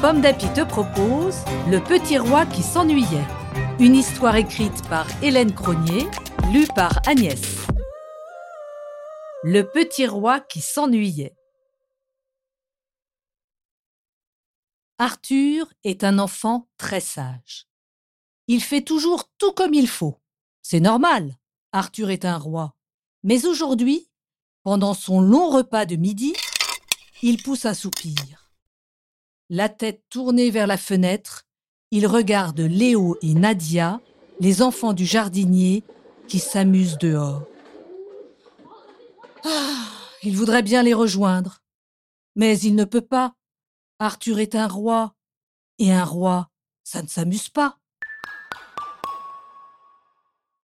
Pomme d'Api te propose Le petit roi qui s'ennuyait. Une histoire écrite par Hélène Cronier, lue par Agnès. Le petit roi qui s'ennuyait. Arthur est un enfant très sage. Il fait toujours tout comme il faut. C'est normal, Arthur est un roi. Mais aujourd'hui, pendant son long repas de midi, il pousse un soupir. La tête tournée vers la fenêtre, il regarde Léo et Nadia, les enfants du jardinier, qui s'amusent dehors. Ah, il voudrait bien les rejoindre. Mais il ne peut pas. Arthur est un roi. Et un roi, ça ne s'amuse pas.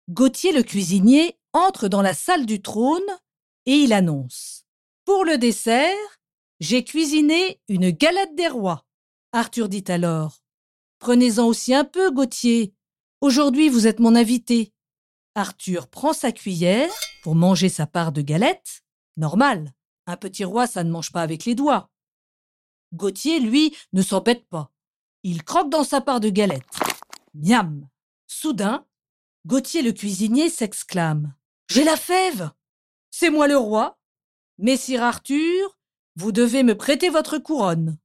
Gauthier le cuisinier entre dans la salle du trône et il annonce. Pour le dessert, j'ai cuisiné une galette des rois. Arthur dit alors. Prenez-en aussi un peu, Gauthier. Aujourd'hui, vous êtes mon invité. Arthur prend sa cuillère pour manger sa part de galette. Normal. Un petit roi, ça ne mange pas avec les doigts. Gauthier, lui, ne s'embête pas. Il croque dans sa part de galette. Miam. Soudain, Gauthier le cuisinier s'exclame. J'ai la fève. C'est moi le roi. Messire Arthur, vous devez me prêter votre couronne.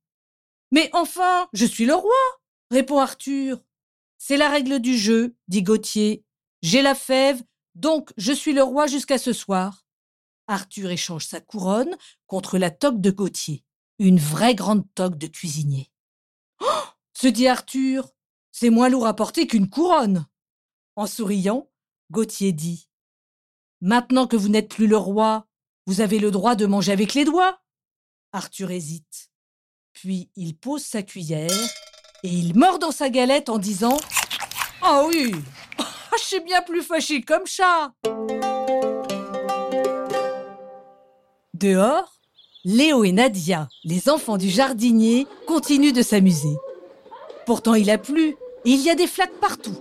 Mais enfin, je suis le roi, répond Arthur. C'est la règle du jeu, dit Gauthier. J'ai la fève, donc je suis le roi jusqu'à ce soir. Arthur échange sa couronne contre la toque de Gauthier, une vraie grande toque de cuisinier. Oh se dit Arthur, c'est moins lourd à porter qu'une couronne. En souriant, Gauthier dit Maintenant que vous n'êtes plus le roi, vous avez le droit de manger avec les doigts. Arthur hésite. Puis il pose sa cuillère et il mord dans sa galette en disant Ah oui, je suis bien plus fâché comme chat. Dehors, Léo et Nadia, les enfants du jardinier, continuent de s'amuser. Pourtant il a plu et il y a des flaques partout.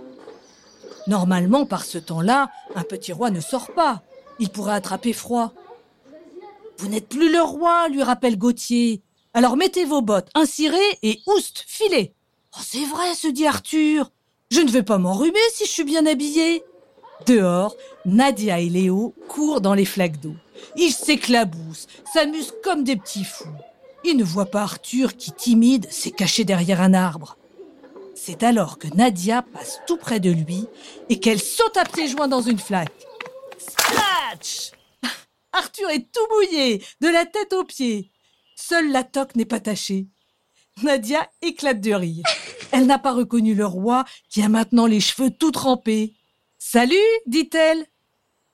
Normalement, par ce temps-là, un petit roi ne sort pas. Il pourrait attraper froid. Vous n'êtes plus le roi, lui rappelle Gauthier. Alors mettez vos bottes, un et oust, filez. Oh, c'est vrai, se dit Arthur. Je ne vais pas m'enrhumer si je suis bien habillé. Dehors, Nadia et Léo courent dans les flaques d'eau. Ils s'éclaboussent, s'amusent comme des petits fous. Ils ne voient pas Arthur qui, timide, s'est caché derrière un arbre. C'est alors que Nadia passe tout près de lui et qu'elle saute à pieds joints dans une flaque. Splatch Arthur est tout mouillé, de la tête aux pieds. Seule la toque n'est pas tachée. Nadia éclate de rire. Elle n'a pas reconnu le roi qui a maintenant les cheveux tout trempés. Salut, dit-elle.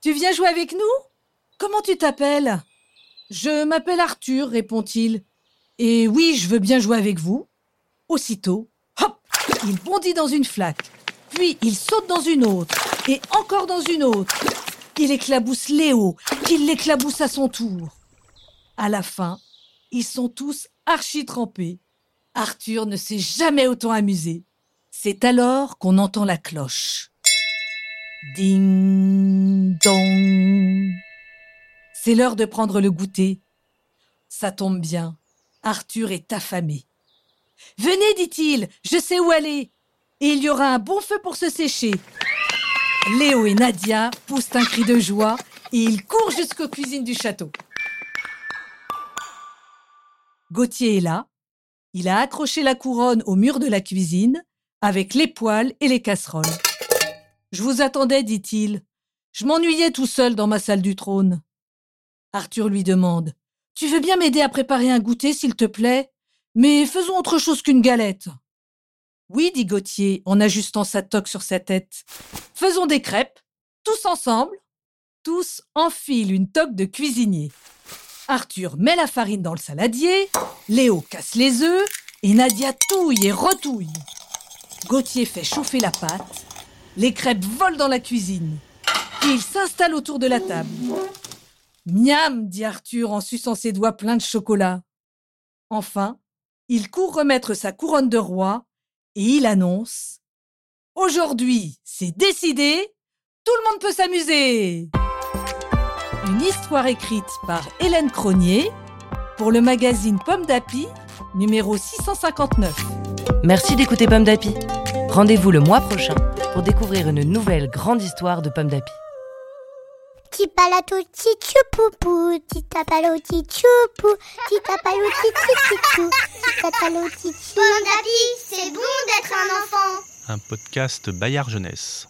Tu viens jouer avec nous? Comment tu t'appelles? Je m'appelle Arthur, répond-il. Et oui, je veux bien jouer avec vous. Aussitôt, hop, il bondit dans une flaque. Puis il saute dans une autre. Et encore dans une autre. Il éclabousse Léo, qui l'éclabousse à son tour. À la fin, ils sont tous archi trempés. Arthur ne s'est jamais autant amusé. C'est alors qu'on entend la cloche. Ding dong. C'est l'heure de prendre le goûter. Ça tombe bien. Arthur est affamé. Venez, dit-il, je sais où aller. Et il y aura un bon feu pour se sécher. Léo et Nadia poussent un cri de joie et ils courent jusqu'aux cuisines du château. Gauthier est là. Il a accroché la couronne au mur de la cuisine avec les poêles et les casseroles. Je vous attendais, dit-il. Je m'ennuyais tout seul dans ma salle du trône. Arthur lui demande Tu veux bien m'aider à préparer un goûter, s'il te plaît? Mais faisons autre chose qu'une galette. Oui, dit Gauthier en ajustant sa toque sur sa tête. Faisons des crêpes, tous ensemble. Tous enfilent une toque de cuisinier. Arthur met la farine dans le saladier, Léo casse les œufs, et Nadia touille et retouille. Gauthier fait chauffer la pâte, les crêpes volent dans la cuisine, et il s'installe autour de la table. Miam, dit Arthur en suçant ses doigts pleins de chocolat. Enfin, il court remettre sa couronne de roi et il annonce Aujourd'hui, c'est décidé, tout le monde peut s'amuser. Une histoire écrite par Hélène Cronier pour le magazine Pomme d'Api, numéro 659. Merci d'écouter Pomme d'Api. Rendez-vous le mois prochain pour découvrir une nouvelle grande histoire de Pomme d'Api. Tipalato tichupupu, titapalo tichupu, titapalo tichupu, titapalo tichupu. Pomme d'api, c'est bon d'être un enfant. Un podcast Bayard Jeunesse.